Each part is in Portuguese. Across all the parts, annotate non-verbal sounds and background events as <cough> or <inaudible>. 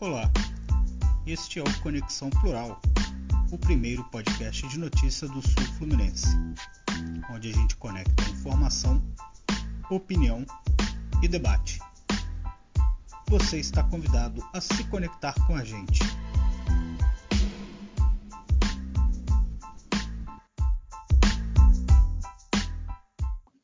Olá, este é o Conexão Plural, o primeiro podcast de notícia do Sul Fluminense, onde a gente conecta informação, opinião e debate. Você está convidado a se conectar com a gente.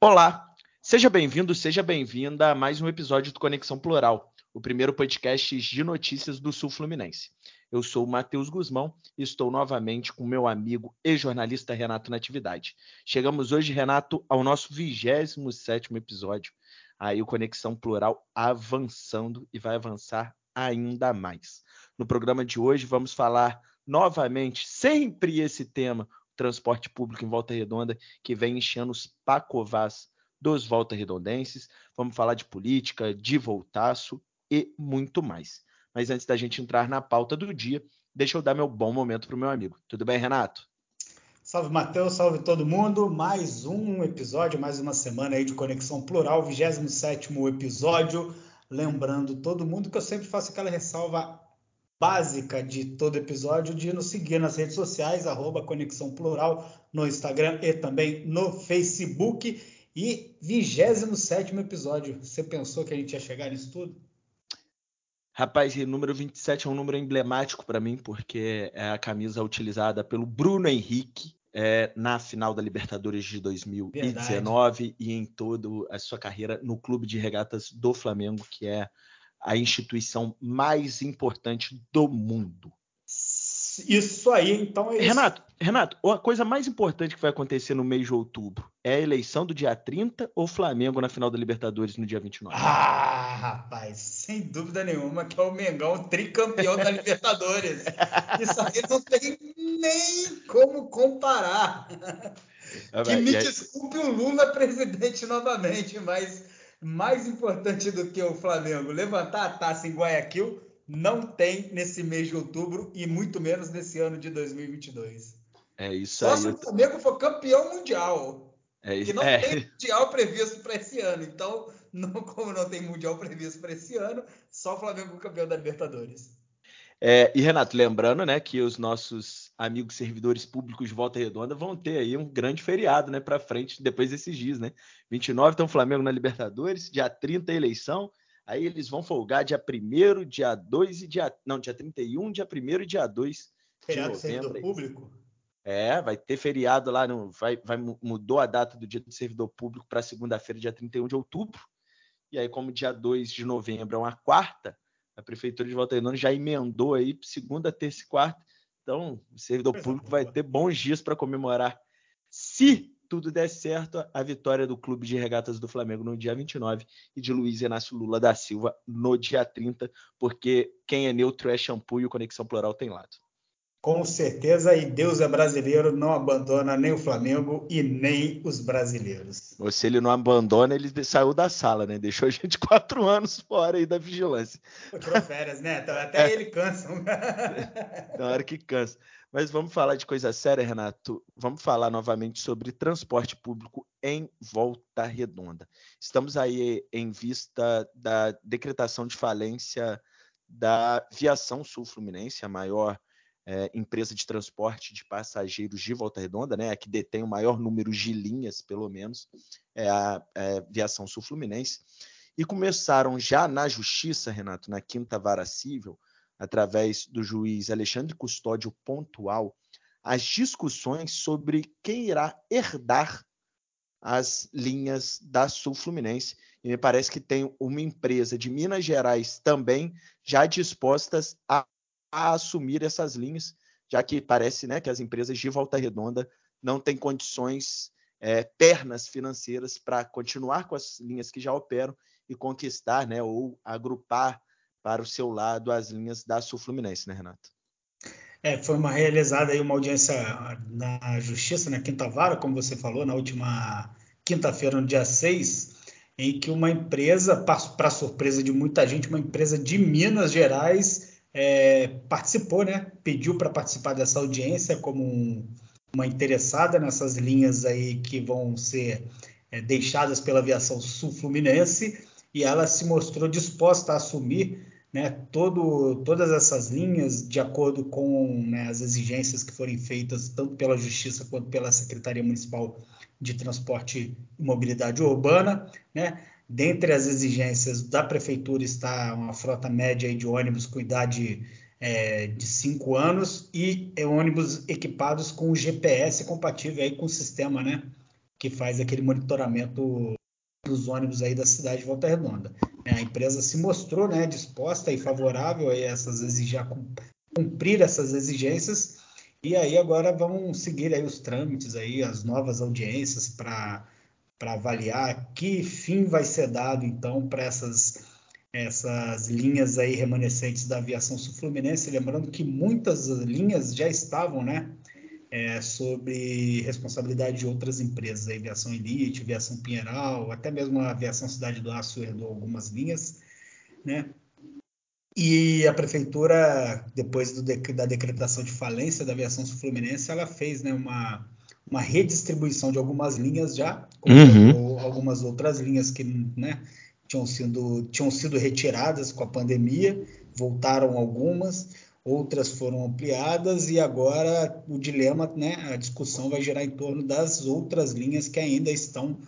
Olá, seja bem-vindo, seja bem-vinda a mais um episódio do Conexão Plural o primeiro podcast de notícias do Sul Fluminense. Eu sou o Matheus Guzmão e estou novamente com meu amigo e jornalista Renato Natividade. Chegamos hoje, Renato, ao nosso 27 episódio. Aí o Conexão Plural avançando e vai avançar ainda mais. No programa de hoje vamos falar novamente, sempre esse tema, transporte público em Volta Redonda, que vem enchendo os pacovás dos Volta Redondenses. Vamos falar de política, de voltaço e muito mais. Mas antes da gente entrar na pauta do dia, deixa eu dar meu bom momento para o meu amigo. Tudo bem, Renato? Salve, Matheus, salve todo mundo. Mais um episódio, mais uma semana aí de Conexão Plural, 27 episódio. Lembrando todo mundo que eu sempre faço aquela ressalva básica de todo episódio de nos seguir nas redes sociais, arroba Conexão Plural, no Instagram e também no Facebook. E 27 episódio. Você pensou que a gente ia chegar nisso tudo? Rapaz, o número 27 é um número emblemático para mim, porque é a camisa utilizada pelo Bruno Henrique é, na final da Libertadores de 2019 Verdade. e em toda a sua carreira no Clube de Regatas do Flamengo, que é a instituição mais importante do mundo. Isso aí, então é Renato, isso. Renato, a coisa mais importante que vai acontecer no mês de outubro é a eleição do dia 30 ou Flamengo na final da Libertadores no dia 29? Ah, rapaz, sem dúvida nenhuma que é o Mengão tricampeão da Libertadores. <laughs> Isso aí não tem nem como comparar. Ah, que me desculpe o Lula presidente novamente, mas mais importante do que o Flamengo levantar a taça em Guayaquil não tem nesse mês de outubro e muito menos nesse ano de 2022. É isso Só aí. Só se o Flamengo for campeão mundial. É isso. Que não é. tem mundial previsto para esse ano. Então, não, como não tem mundial previsto para esse ano, só o Flamengo campeão da Libertadores. É, e Renato, lembrando, né, que os nossos amigos servidores públicos de Volta Redonda vão ter aí um grande feriado, né, para frente depois desses dias, né? 29 então Flamengo na Libertadores, dia 30 eleição, Aí eles vão folgar dia 1 dia 2 e dia. Não, dia 31, dia 1 e dia 2. Feriado servidor público? É, vai ter feriado lá, no, vai, vai, mudou a data do dia do servidor público para segunda-feira, dia 31 de outubro. E aí, como dia 2 de novembro é uma quarta, a Prefeitura de Volta Redonda já emendou aí segunda, terça e quarta. Então, o servidor público vai ter bons dias para comemorar. Se tudo der certo, a vitória do Clube de Regatas do Flamengo no dia 29 e de Luiz Inácio Lula da Silva no dia 30, porque quem é neutro é shampoo e o Conexão Plural tem lado. Com certeza, e Deus é brasileiro, não abandona nem o Flamengo e nem os brasileiros. Ou se ele não abandona, ele saiu da sala, né? Deixou a gente <laughs> quatro anos fora aí da vigilância. Tirou férias, né? Até <laughs> é. ele cansa. Na hora que cansa. Mas vamos falar de coisa séria, Renato. Vamos falar novamente sobre transporte público em Volta Redonda. Estamos aí em vista da decretação de falência da Viação Sul Fluminense, a maior é, empresa de transporte de passageiros de Volta Redonda, né, a que detém o maior número de linhas, pelo menos, é a é, Viação Sul Fluminense. E começaram já na Justiça, Renato, na Quinta Vara Civil, através do juiz Alexandre Custódio Pontual, as discussões sobre quem irá herdar as linhas da Sul Fluminense. E me parece que tem uma empresa de Minas Gerais também já dispostas a, a assumir essas linhas, já que parece né, que as empresas de Volta Redonda não têm condições é, pernas financeiras para continuar com as linhas que já operam e conquistar né, ou agrupar para o seu lado as linhas da Sul Fluminense, né, Renato? É, foi uma realizada aí uma audiência na Justiça, na Quinta Vara, como você falou, na última quinta-feira, no dia 6, em que uma empresa, para surpresa de muita gente, uma empresa de Minas Gerais é, participou, né? Pediu para participar dessa audiência como um, uma interessada nessas linhas aí que vão ser é, deixadas pela aviação sul-fluminense e ela se mostrou disposta a assumir né, todo, todas essas linhas de acordo com né, as exigências que forem feitas tanto pela Justiça quanto pela Secretaria Municipal de Transporte e Mobilidade Urbana. Né? Dentre as exigências da Prefeitura está uma frota média de ônibus com idade é, de cinco anos e é, ônibus equipados com GPS compatível aí com o sistema né, que faz aquele monitoramento dos ônibus aí da cidade de Volta Redonda. A empresa se mostrou né, disposta e favorável a essas exigir, cumprir essas exigências. E aí agora vão seguir aí os trâmites aí, as novas audiências para para avaliar que fim vai ser dado então para essas essas linhas aí remanescentes da aviação sul-fluminense, lembrando que muitas linhas já estavam, né, é, sobre responsabilidade de outras empresas, a Aviação Elite, Aviação Pinheiral, até mesmo a Aviação Cidade do Aço herdou algumas linhas, né? E a prefeitura, depois do, da decretação de falência da aviação sul-fluminense, ela fez né, uma, uma redistribuição de algumas linhas já, uhum. algumas outras linhas que né, tinham, sido, tinham sido retiradas com a pandemia, voltaram algumas outras foram ampliadas e agora o dilema, né, a discussão vai girar em torno das outras linhas que ainda estão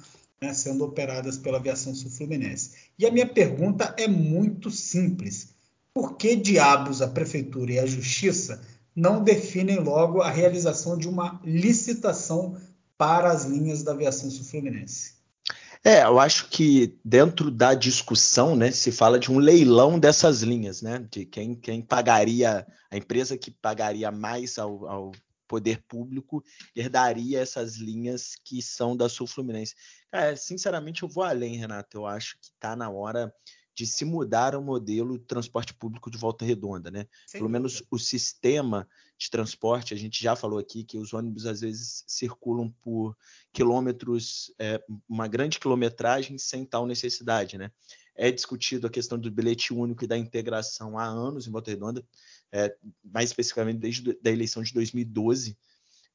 né, sendo operadas pela aviação sul-fluminense. E a minha pergunta é muito simples: por que diabos a prefeitura e a justiça não definem logo a realização de uma licitação para as linhas da aviação sul-fluminense? É, eu acho que dentro da discussão, né, se fala de um leilão dessas linhas, né, de quem, quem pagaria, a empresa que pagaria mais ao, ao poder público herdaria essas linhas que são da Sul Fluminense. Sinceramente, eu vou além, Renato. Eu acho que está na hora de se mudar o modelo de transporte público de volta redonda, né? Sem Pelo dúvida. menos o sistema de transporte, a gente já falou aqui que os ônibus às vezes circulam por quilômetros, é, uma grande quilometragem sem tal necessidade, né? É discutido a questão do bilhete único e da integração há anos em Volta Redonda, é, mais especificamente desde a eleição de 2012,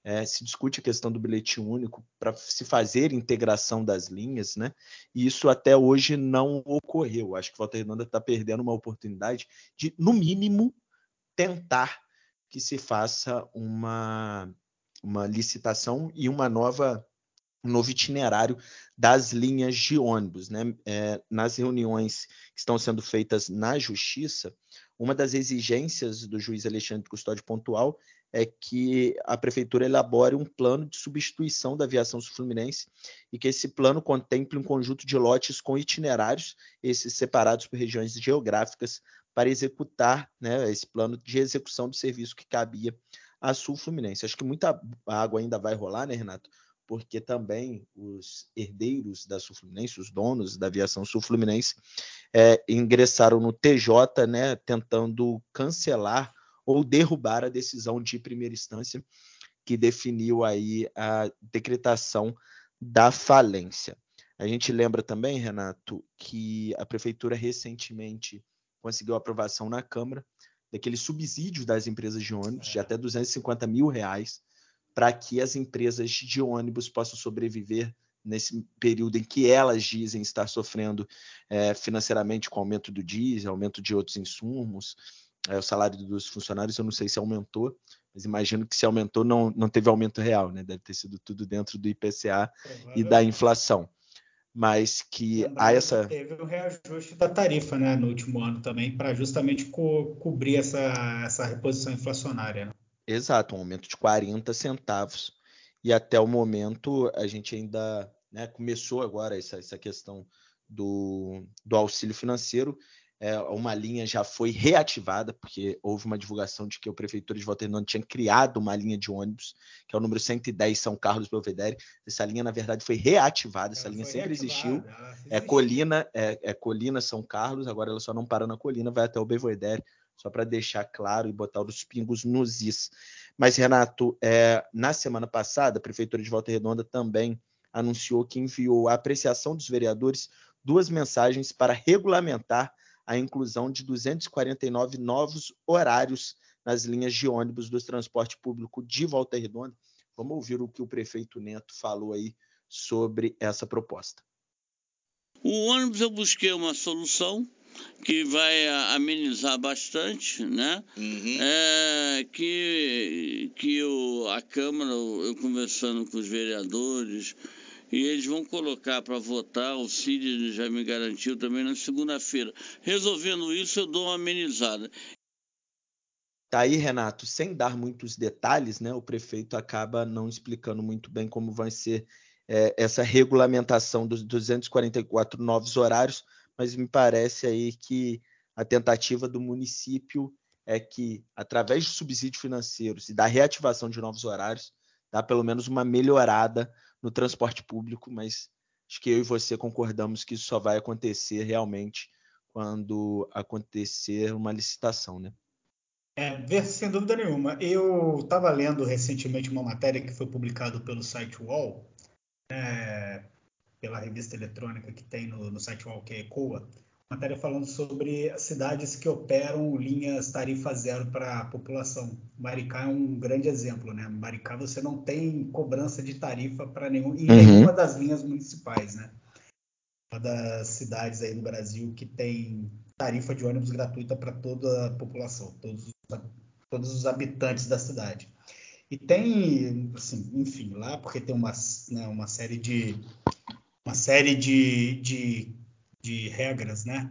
é, se discute a questão do bilhete único para se fazer integração das linhas, né? E isso até hoje não ocorreu. Acho que Volta Redonda está perdendo uma oportunidade de, no mínimo, tentar que se faça uma, uma licitação e uma nova um novo itinerário das linhas de ônibus. Né? É, nas reuniões que estão sendo feitas na Justiça, uma das exigências do juiz Alexandre Custódio Pontual é que a prefeitura elabore um plano de substituição da aviação sul-fluminense e que esse plano contemple um conjunto de lotes com itinerários, esses separados por regiões geográficas, para executar né, esse plano de execução do serviço que cabia à Sul Fluminense. Acho que muita água ainda vai rolar, né, Renato? Porque também os herdeiros da Sul Fluminense, os donos da aviação Sul Fluminense, é, ingressaram no TJ, né, tentando cancelar ou derrubar a decisão de primeira instância que definiu aí a decretação da falência. A gente lembra também, Renato, que a prefeitura recentemente conseguiu aprovação na Câmara daquele subsídio das empresas de ônibus de até 250 mil reais para que as empresas de ônibus possam sobreviver nesse período em que elas dizem estar sofrendo é, financeiramente com aumento do diesel, aumento de outros insumos, é, o salário dos funcionários, eu não sei se aumentou, mas imagino que se aumentou, não, não teve aumento real, né? Deve ter sido tudo dentro do IPCA e da inflação. Mas que há essa. Teve o um reajuste da tarifa né, no último ano também, para justamente co cobrir essa, essa reposição inflacionária. Né? Exato, um aumento de 40 centavos. E até o momento a gente ainda né, começou agora essa, essa questão do, do auxílio financeiro é, uma linha já foi reativada, porque houve uma divulgação de que a Prefeitura de Volta Redonda tinha criado uma linha de ônibus, que é o número 110 São Carlos Belvedere. Essa linha, na verdade, foi reativada, essa ela linha sempre existiu. É Colina, é, é, Colina São Carlos, agora ela só não para na Colina, vai até o Belvedere, só para deixar claro e botar os pingos nos is. Mas, Renato, é, na semana passada, a Prefeitura de Volta Redonda também anunciou que enviou à apreciação dos vereadores duas mensagens para regulamentar a inclusão de 249 novos horários nas linhas de ônibus do transporte público de Volta Redonda. Vamos ouvir o que o prefeito Neto falou aí sobre essa proposta. O ônibus eu busquei uma solução que vai amenizar bastante, né? Uhum. É, que que o, a Câmara, eu conversando com os vereadores, e eles vão colocar para votar, o Cid já me garantiu também na segunda-feira. Resolvendo isso, eu dou uma amenizada. Tá aí, Renato, sem dar muitos detalhes, né? O prefeito acaba não explicando muito bem como vai ser é, essa regulamentação dos 244 novos horários, mas me parece aí que a tentativa do município é que, através de subsídios financeiros e da reativação de novos horários, dá pelo menos uma melhorada no transporte público, mas acho que eu e você concordamos que isso só vai acontecer realmente quando acontecer uma licitação, né? É, sem dúvida nenhuma. Eu estava lendo recentemente uma matéria que foi publicada pelo site Wall, é, pela revista eletrônica que tem no, no site Wall, que é ECOA, matéria falando sobre cidades que operam linhas tarifa zero para a população. Maricá é um grande exemplo, né? Maricá você não tem cobrança de tarifa para nenhum, em uhum. nenhuma das linhas municipais, né? Uma das cidades aí no Brasil que tem tarifa de ônibus gratuita para toda a população, todos, todos os habitantes da cidade. E tem, assim, enfim, lá porque tem uma, né, uma série de uma série de, de, de, regras, né?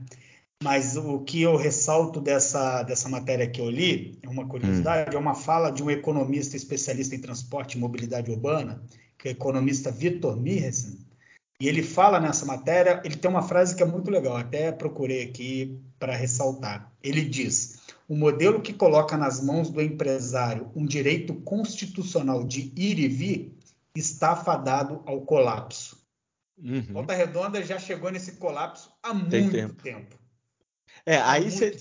Mas o que eu ressalto dessa, dessa matéria que eu li, é uma curiosidade, hum. é uma fala de um economista especialista em transporte e mobilidade urbana, que é o economista Vitor Mirresen, e ele fala nessa matéria, ele tem uma frase que é muito legal, até procurei aqui para ressaltar. Ele diz: o modelo que coloca nas mãos do empresário um direito constitucional de ir e vir está fadado ao colapso. Uhum. Volta Redonda já chegou nesse colapso há Tem muito tempo. tempo. É, aí você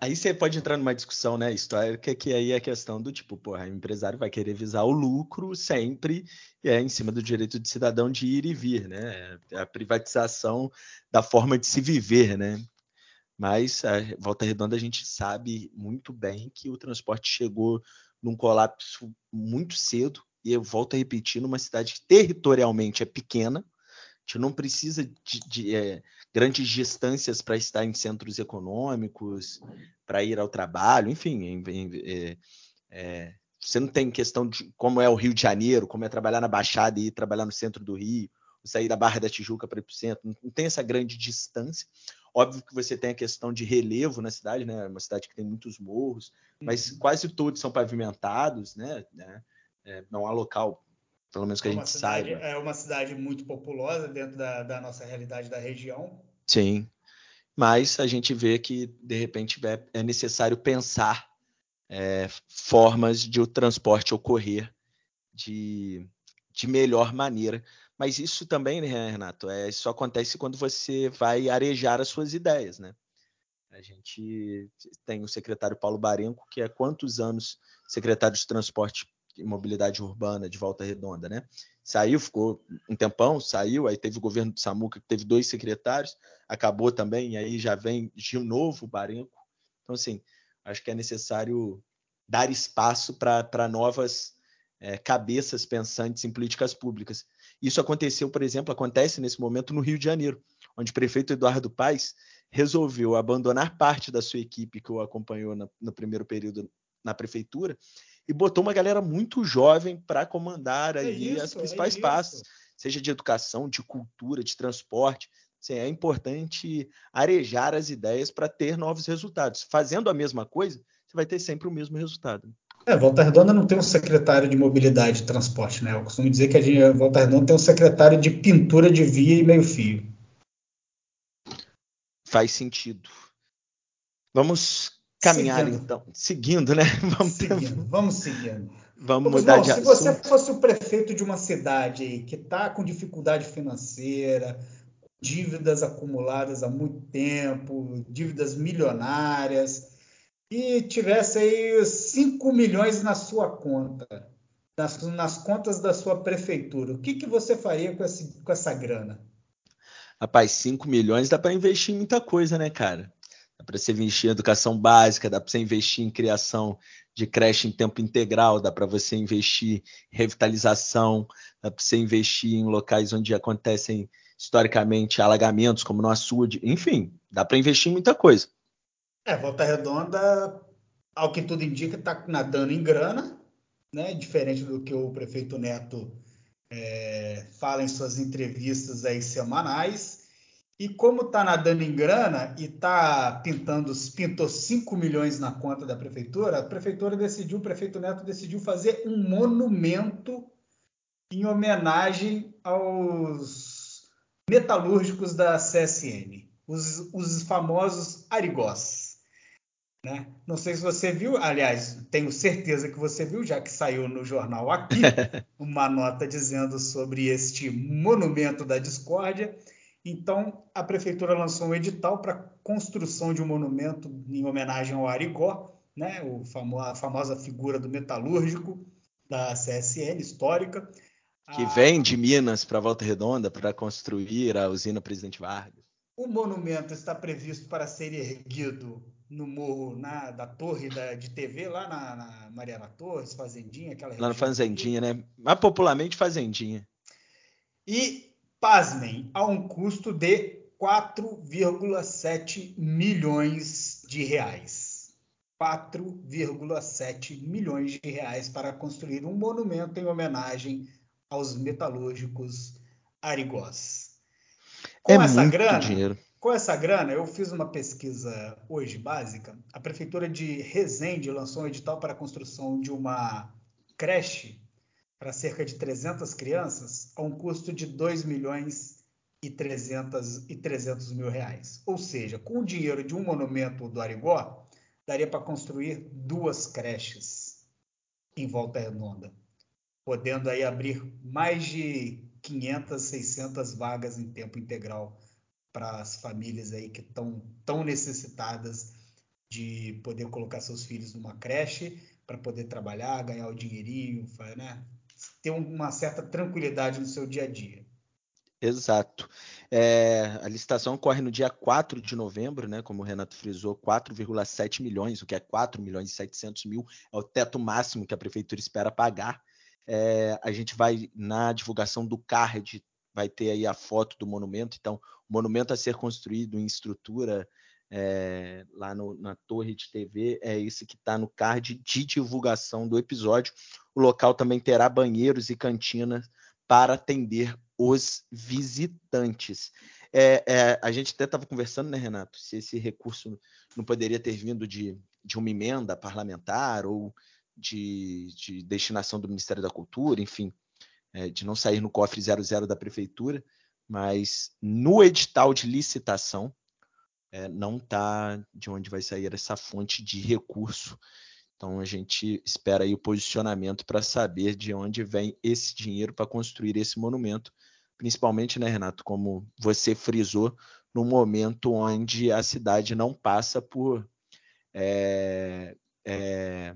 aí você pode entrar numa discussão, né, histórica, que aí é a questão do tipo, porra, o empresário vai querer visar o lucro sempre, e é em cima do direito de cidadão de ir e vir, né? É a privatização da forma de se viver, né? Mas a Volta Redonda a gente sabe muito bem que o transporte chegou num colapso muito cedo, e eu volto a repetir, numa cidade que territorialmente é pequena, gente não precisa de, de é, grandes distâncias para estar em centros econômicos, para ir ao trabalho, enfim. É, é, você não tem questão de como é o Rio de Janeiro, como é trabalhar na Baixada e ir trabalhar no centro do Rio, sair da Barra da Tijuca para ir para o centro. Não, tem essa grande distância. Óbvio que você tem a questão de relevo na cidade, né? Uma cidade que tem muitos morros, mas uhum. quase todos são pavimentados, né? né? É, não há local pelo menos que é a gente cidade, saiba. É uma cidade muito populosa dentro da, da, nossa realidade da região. Sim, mas a gente vê que, de repente, é, é necessário pensar é, formas de o transporte ocorrer de, de melhor maneira. Mas isso também, né, Renato, é, isso acontece quando você vai arejar as suas ideias, né? A gente tem o secretário Paulo Barenco, que há quantos anos secretário de transporte mobilidade urbana de Volta Redonda, né? Saiu, ficou um tempão, saiu, aí teve o governo de Samuca, que teve dois secretários, acabou também, e aí já vem de novo o Barenco. Então, assim, acho que é necessário dar espaço para novas é, cabeças pensantes em políticas públicas. Isso aconteceu, por exemplo, acontece nesse momento no Rio de Janeiro, onde o prefeito Eduardo Paes resolveu abandonar parte da sua equipe que o acompanhou no primeiro período na prefeitura e botou uma galera muito jovem para comandar é aí isso, as é principais é pastas, seja de educação, de cultura, de transporte. Assim, é importante arejar as ideias para ter novos resultados. Fazendo a mesma coisa, você vai ter sempre o mesmo resultado. É, Volta Redonda não tem um secretário de mobilidade e transporte, né? Eu costumo dizer que a Volta Redonda tem um secretário de pintura de via e meio-fio. Faz sentido. Vamos caminhar seguindo. então, seguindo, né? <laughs> Vamos, seguindo, vamos seguindo. Vamos mudar bom, de se assunto. Se você fosse o prefeito de uma cidade aí que está com dificuldade financeira, dívidas acumuladas há muito tempo, dívidas milionárias, e tivesse aí 5 milhões na sua conta, nas, nas contas da sua prefeitura, o que, que você faria com, esse, com essa grana? Rapaz, 5 milhões dá para investir em muita coisa, né, cara? Dá para você investir em educação básica, dá para você investir em criação de creche em tempo integral, dá para você investir em revitalização, dá para você investir em locais onde acontecem historicamente alagamentos, como no açude, enfim, dá para investir em muita coisa. É, Volta Redonda, ao que tudo indica, está nadando em grana, né? Diferente do que o prefeito Neto é, fala em suas entrevistas aí semanais. E como está nadando em grana e está pintando, pintou 5 milhões na conta da prefeitura, a prefeitura decidiu, o prefeito Neto decidiu fazer um monumento em homenagem aos metalúrgicos da CSN, os, os famosos arigós. Né? Não sei se você viu, aliás, tenho certeza que você viu, já que saiu no jornal aqui <laughs> uma nota dizendo sobre este monumento da discórdia. Então, a prefeitura lançou um edital para construção de um monumento em homenagem ao Arigó, né, o famo a famosa figura do metalúrgico da CSN histórica. Que vem de Minas para Volta Redonda para construir a usina Presidente Vargas. O monumento está previsto para ser erguido no morro na, da torre da, de TV, lá na, na Mariana Torres, Fazendinha, aquela Lá na Fazendinha, né? Mais popularmente Fazendinha. E pasmem, a um custo de 4,7 milhões de reais. 4,7 milhões de reais para construir um monumento em homenagem aos metalúrgicos arigós. Com é essa grana, dinheiro. com essa grana, eu fiz uma pesquisa hoje básica. A prefeitura de Resende lançou um edital para a construção de uma creche para cerca de 300 crianças a um custo de 2 milhões e 300, e 300 mil reais. Ou seja, com o dinheiro de um monumento do Arigó, daria para construir duas creches em Volta Redonda, podendo aí abrir mais de 500, 600 vagas em tempo integral para as famílias aí que estão tão necessitadas de poder colocar seus filhos numa creche para poder trabalhar, ganhar o dinheirinho, né? Ter uma certa tranquilidade no seu dia a dia. Exato. É, a licitação ocorre no dia 4 de novembro, né? Como o Renato frisou, 4,7 milhões, o que é 4 milhões e 700 mil, é o teto máximo que a prefeitura espera pagar. É, a gente vai, na divulgação do card, vai ter aí a foto do monumento. Então, o monumento a ser construído em estrutura é, lá no, na torre de TV, é esse que está no card de divulgação do episódio. O local também terá banheiros e cantinas para atender os visitantes. É, é, a gente até estava conversando, né, Renato, se esse recurso não poderia ter vindo de, de uma emenda parlamentar ou de, de destinação do Ministério da Cultura, enfim, é, de não sair no cofre 00 da prefeitura, mas no edital de licitação é, não está de onde vai sair essa fonte de recurso. Então a gente espera aí o posicionamento para saber de onde vem esse dinheiro para construir esse monumento, principalmente, né, Renato, como você frisou, no momento onde a cidade não passa por é, é,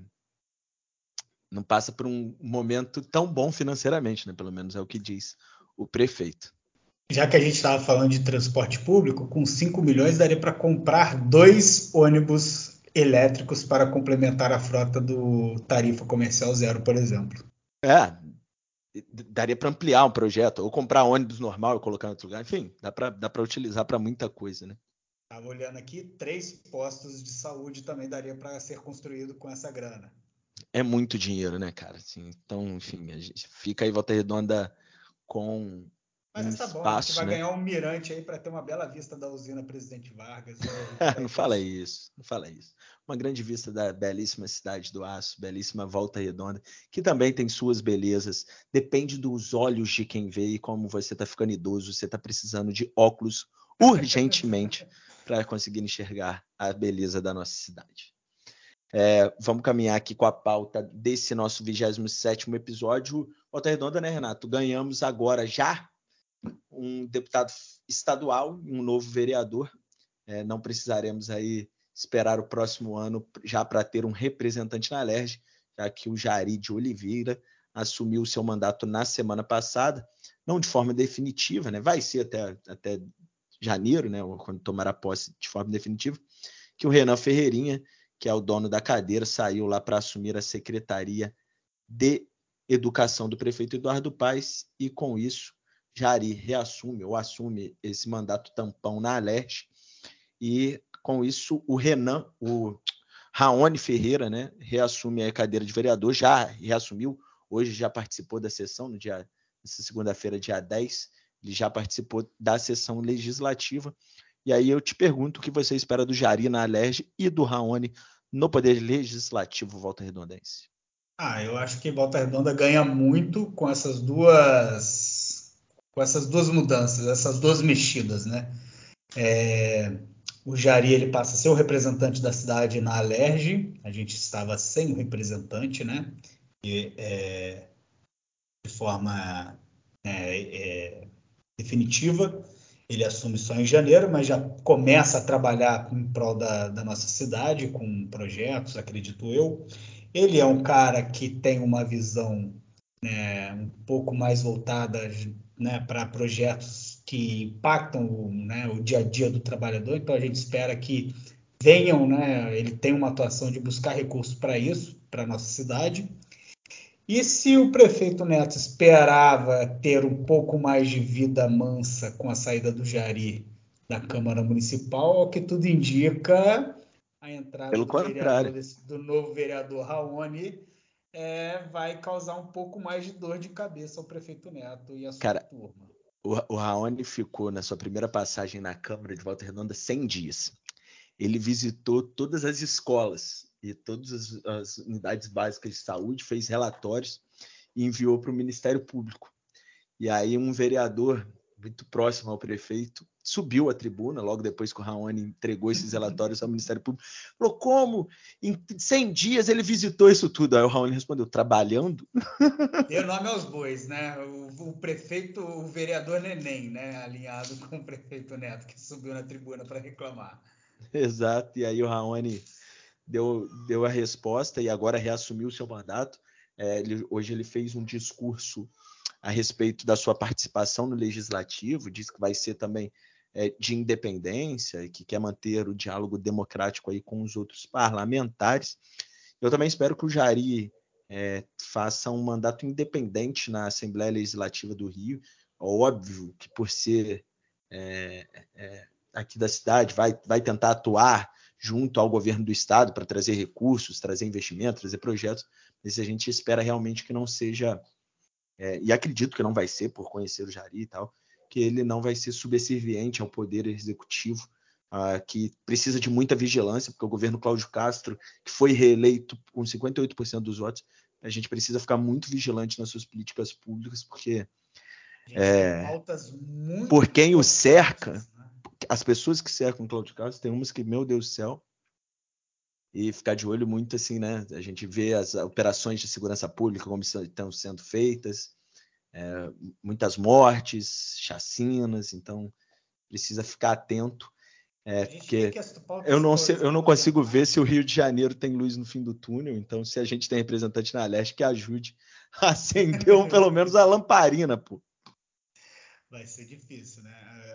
não passa por um momento tão bom financeiramente, né? Pelo menos é o que diz o prefeito. Já que a gente estava falando de transporte público, com 5 milhões daria para comprar dois ônibus elétricos para complementar a frota do tarifa comercial zero, por exemplo. É, daria para ampliar um projeto, ou comprar ônibus normal e colocar em outro lugar. Enfim, dá para dá utilizar para muita coisa, né? Estava olhando aqui, três postos de saúde também daria para ser construído com essa grana. É muito dinheiro, né, cara? Assim, então, enfim, a gente fica aí Volta Redonda com mas um tá bom, espaço, vai né? ganhar um mirante aí para ter uma bela vista da usina Presidente Vargas. Né? <laughs> não fala isso, não fala isso. Uma grande vista da belíssima cidade do Aço, belíssima Volta Redonda, que também tem suas belezas. Depende dos olhos de quem vê e como você está ficando idoso, você está precisando de óculos <laughs> urgentemente para conseguir enxergar a beleza da nossa cidade. É, vamos caminhar aqui com a pauta desse nosso 27 episódio. Volta Redonda, né, Renato? Ganhamos agora já um deputado estadual e um novo vereador. É, não precisaremos aí esperar o próximo ano já para ter um representante na LERJ, já que o Jari de Oliveira assumiu o seu mandato na semana passada, não de forma definitiva, né? Vai ser até, até janeiro, né? Quando tomará posse de forma definitiva. que o Renan Ferreirinha, que é o dono da cadeira, saiu lá para assumir a secretaria de educação do prefeito Eduardo Paes e com isso Jari reassume ou assume esse mandato tampão na Alerj e com isso o Renan, o Raoni Ferreira, né, reassume a cadeira de vereador, já reassumiu, hoje já participou da sessão, no dia, nessa segunda-feira, dia 10, ele já participou da sessão legislativa. E aí eu te pergunto o que você espera do Jari na Alerj e do Raoni no Poder Legislativo Volta Redondense. Ah, eu acho que Volta Redonda ganha muito com essas duas com essas duas mudanças, essas duas mexidas, né? É, o Jari ele passa a ser o representante da cidade na Alerj. A gente estava sem o representante, né? E, é, de forma é, é definitiva. Ele assume só em janeiro, mas já começa a trabalhar em prol da, da nossa cidade com projetos, acredito eu. Ele é um cara que tem uma visão né, um pouco mais voltada né, para projetos que impactam o, né, o, dia a dia do trabalhador. Então a gente espera que venham, né, ele tem uma atuação de buscar recursos para isso, para a nossa cidade. E se o prefeito Neto esperava ter um pouco mais de vida mansa com a saída do Jari da Câmara Municipal, o que tudo indica, a entrada do, desse, do novo vereador Raoni é, vai causar um pouco mais de dor de cabeça ao prefeito Neto e à sua Cara, turma. O, o Raoni ficou na sua primeira passagem na Câmara de Volta Redonda 100 dias. Ele visitou todas as escolas e todas as, as unidades básicas de saúde, fez relatórios e enviou para o Ministério Público. E aí um vereador muito próximo ao prefeito subiu à tribuna, logo depois que o Raoni entregou esses relatórios ao Ministério Público, falou, como? Em 100 dias ele visitou isso tudo. Aí o Raoni respondeu, trabalhando? <laughs> Deu nome aos bois, né? O, o, prefeito, o vereador Neném, né? Alinhado com o prefeito Neto, que subiu na tribuna para reclamar. Exato, e aí o Raoni deu, deu a resposta e agora reassumiu o seu mandato. É, ele, hoje ele fez um discurso a respeito da sua participação no legislativo, diz que vai ser também é, de independência e que quer manter o diálogo democrático aí com os outros parlamentares. Eu também espero que o Jari é, faça um mandato independente na Assembleia Legislativa do Rio. Óbvio que por ser é, é, aqui da cidade vai, vai tentar atuar junto ao governo do estado para trazer recursos, trazer investimento, trazer projetos, mas a gente espera realmente que não seja, é, e acredito que não vai ser, por conhecer o Jari e tal, que ele não vai ser subserviente ao poder executivo, uh, que precisa de muita vigilância, porque o governo Cláudio Castro, que foi reeleito com 58% dos votos, a gente precisa ficar muito vigilante nas suas políticas públicas, porque é, por quem o cerca, né? as pessoas que cercam o Cláudio Castro, tem umas que, meu Deus do céu, e ficar de olho muito assim, né? A gente vê as operações de segurança pública como estão sendo feitas, é, muitas mortes, chacinas, então precisa ficar atento. É, porque eu não, sei, eu não consigo ver se o Rio de Janeiro tem luz no fim do túnel, então se a gente tem representante na leste, que ajude <laughs> a acender um, pelo menos a lamparina, pô. Vai ser difícil, né?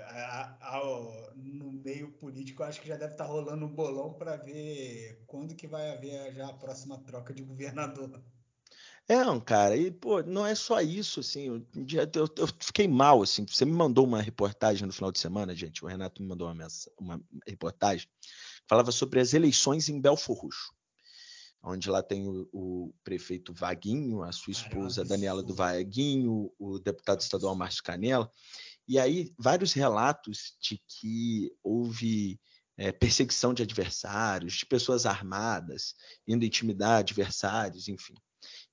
A, a, a, no meio político, acho que já deve estar tá rolando um bolão para ver quando que vai haver já a próxima troca de governador. É, cara, e pô, não é só isso, assim, dia eu, eu, fiquei mal, assim, você me mandou uma reportagem no final de semana, gente, o Renato me mandou uma, uma reportagem, falava sobre as eleições em Belfor Roxo, onde lá tem o, o prefeito Vaguinho, a sua esposa Daniela do Vaguinho, o deputado estadual Márcio Canela, e aí vários relatos de que houve é, perseguição de adversários, de pessoas armadas, indo intimidar adversários, enfim.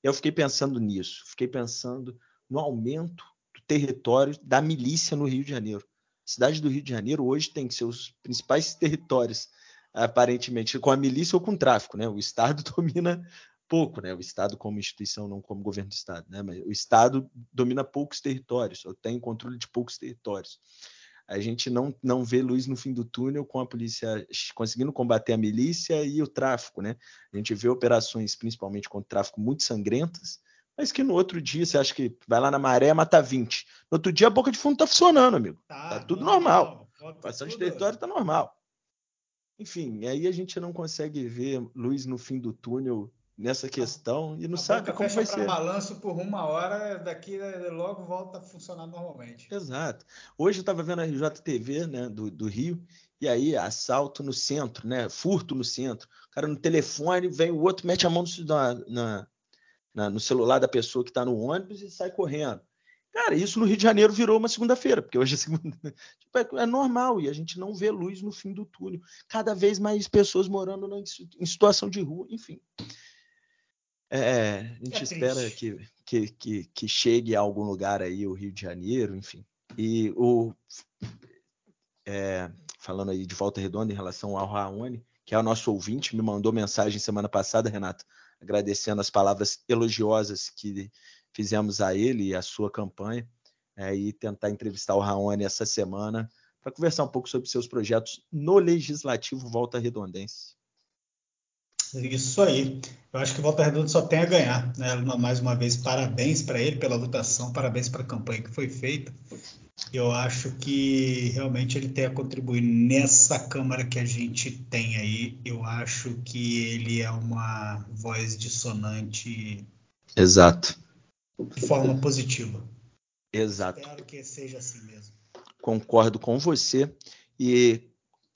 Eu fiquei pensando nisso, fiquei pensando no aumento do território da milícia no Rio de Janeiro. A cidade do Rio de Janeiro hoje tem seus principais territórios, aparentemente, com a milícia ou com o tráfico. Né? O Estado <laughs> domina pouco, né? o Estado como instituição, não como governo do Estado. Né? Mas o Estado domina poucos territórios, ou tem controle de poucos territórios a gente não, não vê luz no fim do túnel com a polícia conseguindo combater a milícia e o tráfico, né? A gente vê operações, principalmente contra o tráfico, muito sangrentas, mas que no outro dia você acha que vai lá na maré mata 20. No outro dia a boca de fundo tá funcionando, amigo. Tá, tá tudo normal. normal. Bastante tudo. território tá normal. Enfim, aí a gente não consegue ver luz no fim do túnel nessa questão e não a sabe como vai ser. balanço por uma hora, daqui logo volta a funcionar normalmente. Exato. Hoje eu estava vendo a RJTV né, do, do Rio, e aí assalto no centro, né? Furto no centro. O cara no telefone, vem o outro, mete a mão no, na, na, no celular da pessoa que está no ônibus e sai correndo. Cara, isso no Rio de Janeiro virou uma segunda-feira, porque hoje é segunda. Tipo, é, é, normal e a gente não vê luz no fim do túnel. Cada vez mais pessoas morando na, em situação de rua, enfim. É, a gente é espera que, que, que, que, chegue a algum lugar aí o Rio de Janeiro, enfim. E o é, falando aí de volta redonda em relação ao Raoni, que é o nosso ouvinte, me mandou mensagem semana passada, Renato, agradecendo as palavras elogiosas que fizemos a ele e a sua campanha, é, e tentar entrevistar o Raoni essa semana para conversar um pouco sobre seus projetos no Legislativo Volta Redondense. Isso aí. Eu acho que Volta Redonda só tem a ganhar. Né? Mais uma vez, parabéns para ele pela votação, parabéns para a campanha que foi feita. Eu acho que realmente ele tem a contribuir nessa Câmara que a gente tem aí. Eu acho que ele é uma voz dissonante. Exato. De forma positiva. Exato. Espero que seja assim mesmo. Concordo com você. E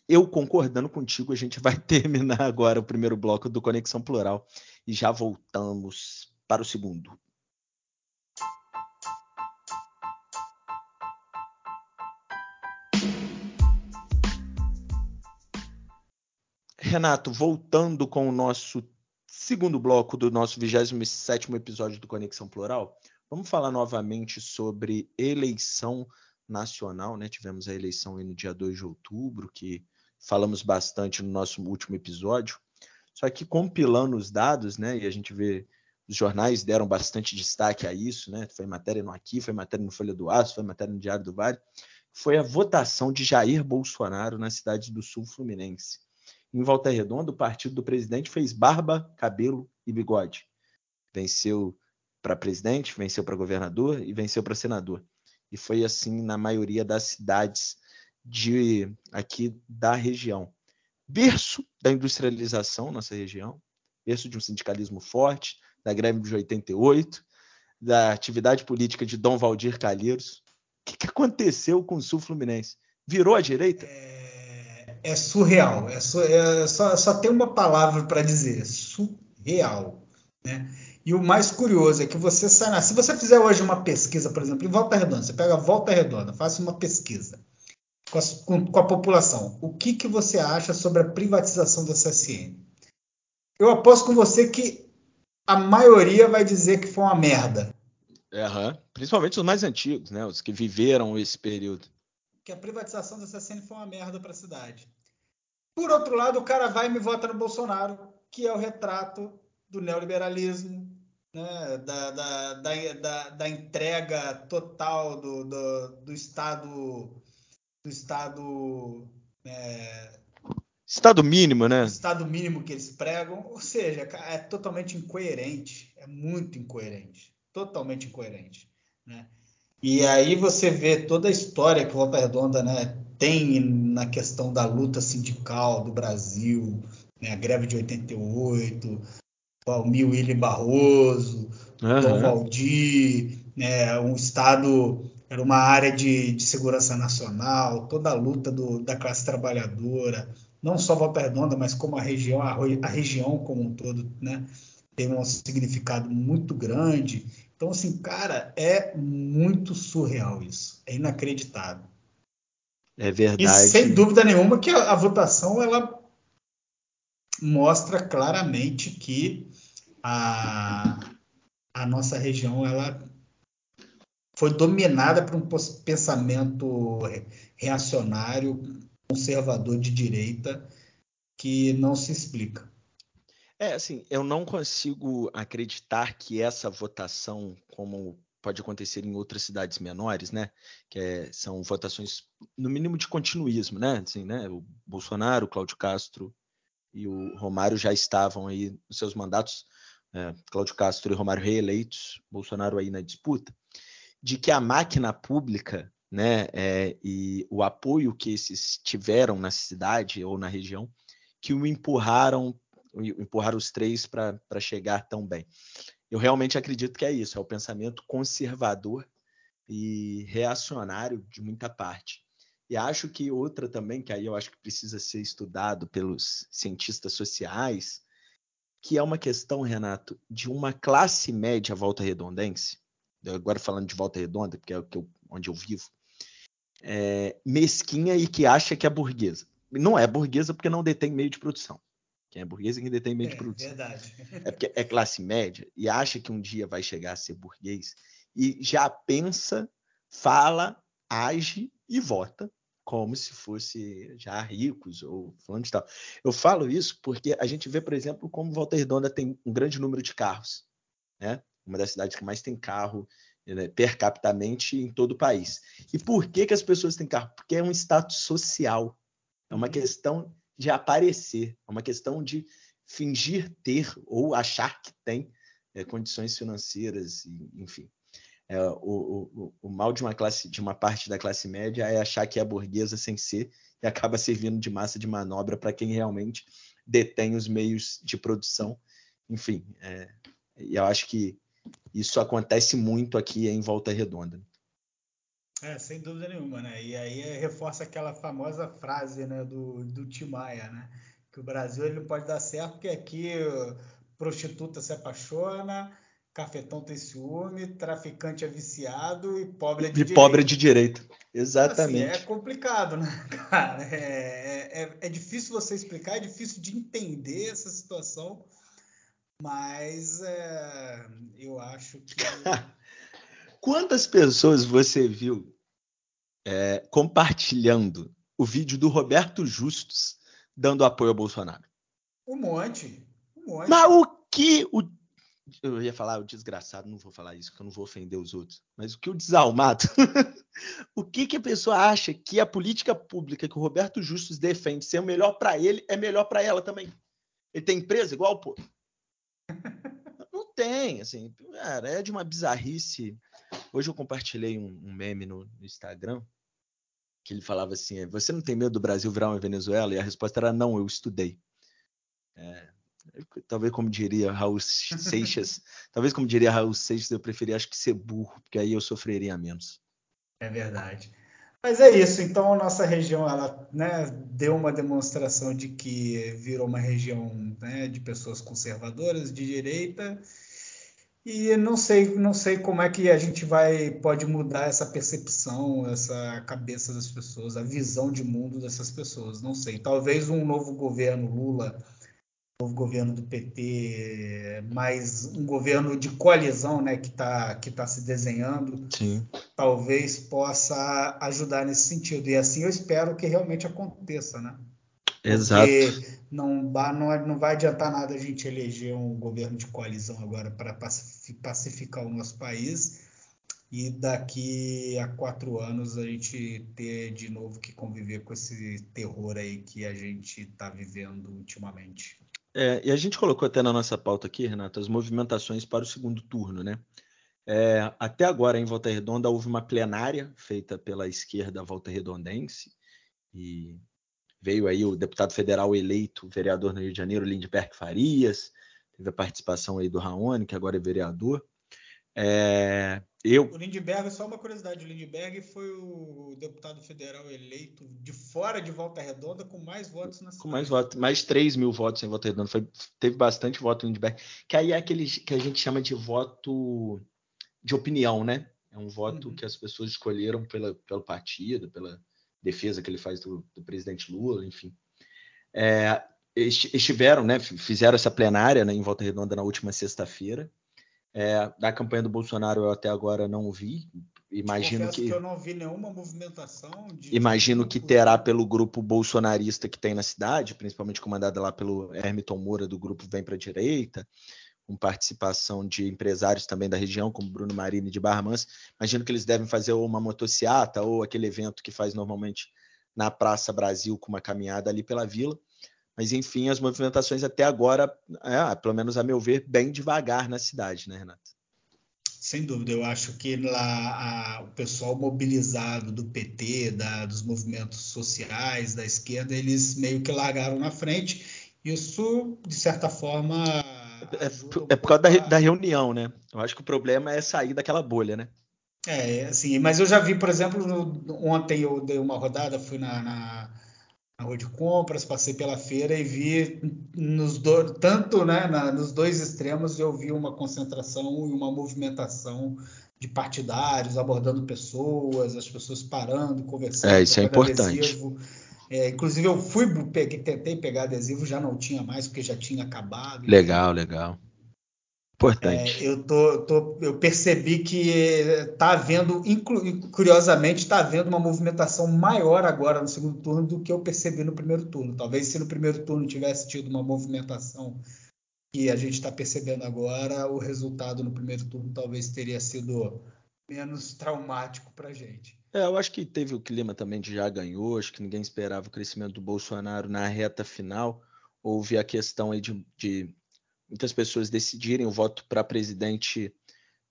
eu concordando contigo, a gente vai <laughs> terminar agora o primeiro bloco do Conexão Plural e já voltamos para o segundo. Renato, voltando com o nosso segundo bloco do nosso 27º episódio do Conexão Plural, vamos falar novamente sobre eleição nacional, né? Tivemos a eleição no dia 2 de outubro, que falamos bastante no nosso último episódio. Só que compilando os dados, né, e a gente vê os jornais deram bastante destaque a isso, né? Foi matéria no Aqui, foi matéria no Folha do Aço, foi matéria no Diário do Vale. Foi a votação de Jair Bolsonaro na cidade do Sul Fluminense. Em Volta Redonda, o partido do presidente fez barba, cabelo e bigode. Venceu para presidente, venceu para governador e venceu para senador. E foi assim na maioria das cidades de aqui da região. Berço da industrialização nossa região, berço de um sindicalismo forte, da greve de 88, da atividade política de Dom Valdir Calheiros. O que, que aconteceu com o Sul Fluminense? Virou à direita? É, é surreal. É, su, é só, só, tem uma palavra para dizer: surreal. Né? E o mais curioso é que você sai. Se você fizer hoje uma pesquisa, por exemplo, em Volta Redonda, você pega Volta Redonda, faça uma pesquisa com a, com, com a população. O que, que você acha sobre a privatização da CSN? Eu aposto com você que a maioria vai dizer que foi uma merda. Uhum. Principalmente os mais antigos, né? Os que viveram esse período. Que a privatização da CSN foi uma merda para a cidade. Por outro lado, o cara vai e me vota no Bolsonaro, que é o retrato do neoliberalismo, né? da, da, da, da, entrega total do, do, do Estado do estado é, estado mínimo, né? Estado mínimo que eles pregam, ou seja, é totalmente incoerente, é muito incoerente, totalmente incoerente, né? E aí você vê toda a história que Volta Redonda, né, tem na questão da luta sindical do Brasil, né, a greve de 88, o Almir Willi Barroso, uhum. Dom Valdir, né, um estado era uma área de, de segurança nacional, toda a luta do, da classe trabalhadora, não só Volta Redonda, mas como a região, a, a região como um todo, né, tem um significado muito grande. Então, assim, cara, é muito surreal isso, é inacreditável. É verdade. E sem dúvida nenhuma que a, a votação ela mostra claramente que a, a nossa região ela foi dominada por um pensamento reacionário, conservador de direita, que não se explica. É, assim, eu não consigo acreditar que essa votação, como pode acontecer em outras cidades menores, né, que é, são votações no mínimo de continuismo, né, assim, né, o Bolsonaro, o Cláudio Castro e o Romário já estavam aí nos seus mandatos, é, Cláudio Castro e Romário reeleitos, Bolsonaro aí na disputa de que a máquina pública né, é, e o apoio que esses tiveram na cidade ou na região que o empurraram, empurraram os três para chegar tão bem. Eu realmente acredito que é isso, é o pensamento conservador e reacionário de muita parte. E acho que outra também, que aí eu acho que precisa ser estudado pelos cientistas sociais, que é uma questão, Renato, de uma classe média volta redondense, agora falando de volta redonda, porque é eu, onde eu vivo, é, mesquinha e que acha que é burguesa. Não é burguesa porque não detém meio de produção. Quem é burguesa é quem detém meio é, de produção. Verdade. É porque é classe média e acha que um dia vai chegar a ser burguês e já pensa, fala, age e vota como se fosse já ricos ou falando de tal. Eu falo isso porque a gente vê, por exemplo, como Volta Redonda tem um grande número de carros, né? Uma das cidades que mais tem carro né, per capitamente em todo o país. E por que, que as pessoas têm carro? Porque é um status social. É uma uhum. questão de aparecer, é uma questão de fingir ter ou achar que tem é, condições financeiras, e, enfim. É, o, o, o, mal de uma classe, de uma parte da classe média é achar que é burguesa sem ser e acaba servindo de massa de manobra para quem realmente detém os meios de produção. Enfim, é, eu acho que isso acontece muito aqui em Volta Redonda. É, sem dúvida nenhuma, né? E aí reforça aquela famosa frase né, do, do Tim Maia, né? Que o Brasil ele não pode dar certo porque aqui prostituta se apaixona, Cafetão tem ciúme, traficante é viciado e pobre é de e direito. pobre é de direito. Exatamente. Assim, é complicado, né, <laughs> cara? É, é, é, difícil você explicar, é difícil de entender essa situação, mas é, eu acho que. <laughs> Quantas pessoas você viu é, compartilhando o vídeo do Roberto Justus dando apoio ao Bolsonaro? Um monte. Um monte. Mas o que o eu ia falar o desgraçado, não vou falar isso, porque eu não vou ofender os outros. Mas o que o desalmado, <laughs> o que, que a pessoa acha que a política pública que o Roberto Justus defende ser o melhor para ele é melhor para ela também? Ele tem empresa igual, pô? <laughs> Não tem, assim, cara, é de uma bizarrice. Hoje eu compartilhei um, um meme no, no Instagram que ele falava assim: você não tem medo do Brasil virar uma Venezuela? E a resposta era não, eu estudei. É, talvez como diria Raul Seixas, <laughs> talvez como diria Raul Seixas, eu preferia acho que ser burro, porque aí eu sofreria menos. É verdade. Mas é isso, então a nossa região ela né, deu uma demonstração de que virou uma região né, de pessoas conservadoras, de direita, e não sei, não sei como é que a gente vai pode mudar essa percepção, essa cabeça das pessoas, a visão de mundo dessas pessoas. Não sei. Talvez um novo governo Lula novo governo do PT, mais um governo de coalizão né, que está que tá se desenhando, Sim. talvez possa ajudar nesse sentido. E assim eu espero que realmente aconteça, né? Exato. Porque não, não, não vai adiantar nada a gente eleger um governo de coalizão agora para pacificar o nosso país e daqui a quatro anos a gente ter de novo que conviver com esse terror aí que a gente está vivendo ultimamente. É, e a gente colocou até na nossa pauta aqui, Renato, as movimentações para o segundo turno, né? É, até agora, em Volta Redonda, houve uma plenária feita pela esquerda Volta Redondense, e veio aí o deputado federal eleito, vereador no Rio de Janeiro, Lindbergh Farias, teve a participação aí do Raoni, que agora é vereador. É, eu... O Lindbergh, só uma curiosidade, o Lindbergh foi o deputado federal eleito de fora de Volta Redonda com mais votos na cidade. Com mais votos, mais 3 mil votos em Volta Redonda. Foi, teve bastante voto no Lindbergh, que aí é aquele que a gente chama de voto de opinião, né? É um voto uhum. que as pessoas escolheram pela, pelo partido, pela defesa que ele faz do, do presidente Lula, enfim. É, estiveram, né? Fizeram essa plenária né, em Volta Redonda na última sexta-feira. É, da campanha do Bolsonaro eu até agora não vi. Imagino que... que... eu não vi nenhuma movimentação. De... Imagino que terá pelo grupo bolsonarista que tem na cidade, principalmente comandado lá pelo Hermiton Moura do grupo Vem para a Direita, com participação de empresários também da região, como Bruno Marini de Barra Mansa. Imagino que eles devem fazer uma motociata ou aquele evento que faz normalmente na Praça Brasil com uma caminhada ali pela vila. Mas, enfim, as movimentações até agora, é, pelo menos a meu ver, bem devagar na cidade, né, Renato? Sem dúvida, eu acho que lá a, o pessoal mobilizado do PT, da, dos movimentos sociais, da esquerda, eles meio que largaram na frente Isso, de certa forma. É, um é por causa da, da reunião, né? Eu acho que o problema é sair daquela bolha, né? É, assim, mas eu já vi, por exemplo, no, ontem eu dei uma rodada, fui na, na, na, rua de compras, passei pela feira e vi nos do, tanto né, na, nos dois extremos eu vi uma concentração e uma movimentação de partidários abordando pessoas, as pessoas parando, conversando. É, isso é importante. Adesivo. É, inclusive eu fui, peguei, tentei pegar adesivo, já não tinha mais porque já tinha acabado. Legal, legal. Importante. É, eu, tô, tô, eu percebi que está havendo, curiosamente, está havendo uma movimentação maior agora no segundo turno do que eu percebi no primeiro turno. Talvez se no primeiro turno tivesse tido uma movimentação que a gente está percebendo agora, o resultado no primeiro turno talvez teria sido menos traumático para a gente. É, eu acho que teve o clima também de já ganhou, acho que ninguém esperava o crescimento do Bolsonaro na reta final. Houve a questão aí de, de muitas pessoas decidirem o voto para presidente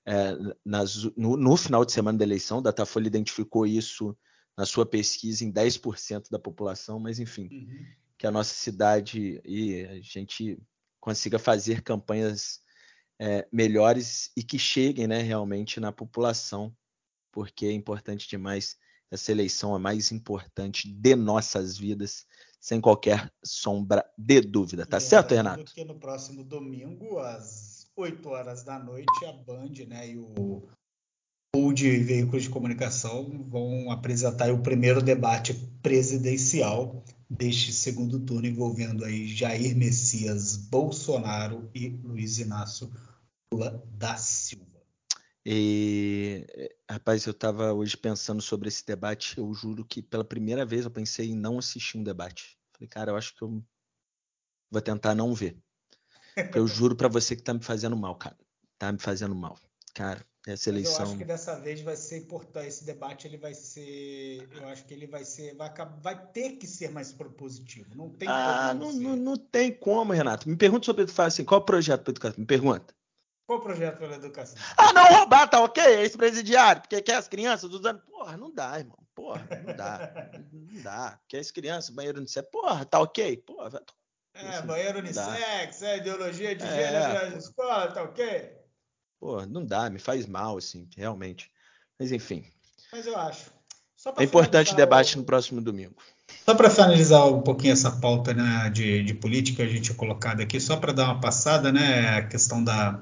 é, nas, no, no, final de semana da eleição. Datafolha identificou isso na sua pesquisa em 10% da população, mas enfim, uhum. que a nossa cidade e a gente consiga fazer campanhas é, melhores e que cheguem né, realmente na população, porque é importante demais. Essa eleição é mais importante de nossas vidas sem qualquer sombra de dúvida. Tá certo, Renato? Que no próximo domingo, às 8 horas da noite, a Band né, e o pool de veículos de comunicação vão apresentar o primeiro debate presidencial deste segundo turno envolvendo aí Jair Messias Bolsonaro e Luiz Inácio Lula da Silva. E, rapaz, eu estava hoje pensando sobre esse debate. Eu juro que pela primeira vez eu pensei em não assistir um debate. Falei, cara, eu acho que eu vou tentar não ver. Eu juro para você que tá me fazendo mal, cara. Tá me fazendo mal. Cara, essa eleição. eu acho que dessa vez vai ser importante. Esse debate ele vai ser. Eu acho que ele vai ser. Vai, vai ter que ser mais propositivo. Não tem ah, como. Não, não, não, tem como, Renato. Me pergunta sobre. Assim, qual o projeto para educação? Me pergunta. Qual o projeto pela educação? Ah, não roubar, tá ok? Esse presidiário, porque quer as crianças usando. Porra, não dá, irmão. Porra, não dá. <laughs> não dá. Quer as crianças, banheiro unissex. Porra, tá ok? Porra, vai. É, banheiro unissex, é, ideologia de é, gênero na escola, tá ok? Pô, não dá, me faz mal, assim, realmente. Mas enfim. Mas eu acho. é importante o debate o... no próximo domingo. Só para finalizar um pouquinho essa pauta né, de, de política, a gente tinha colocado aqui, só para dar uma passada, né, a questão da,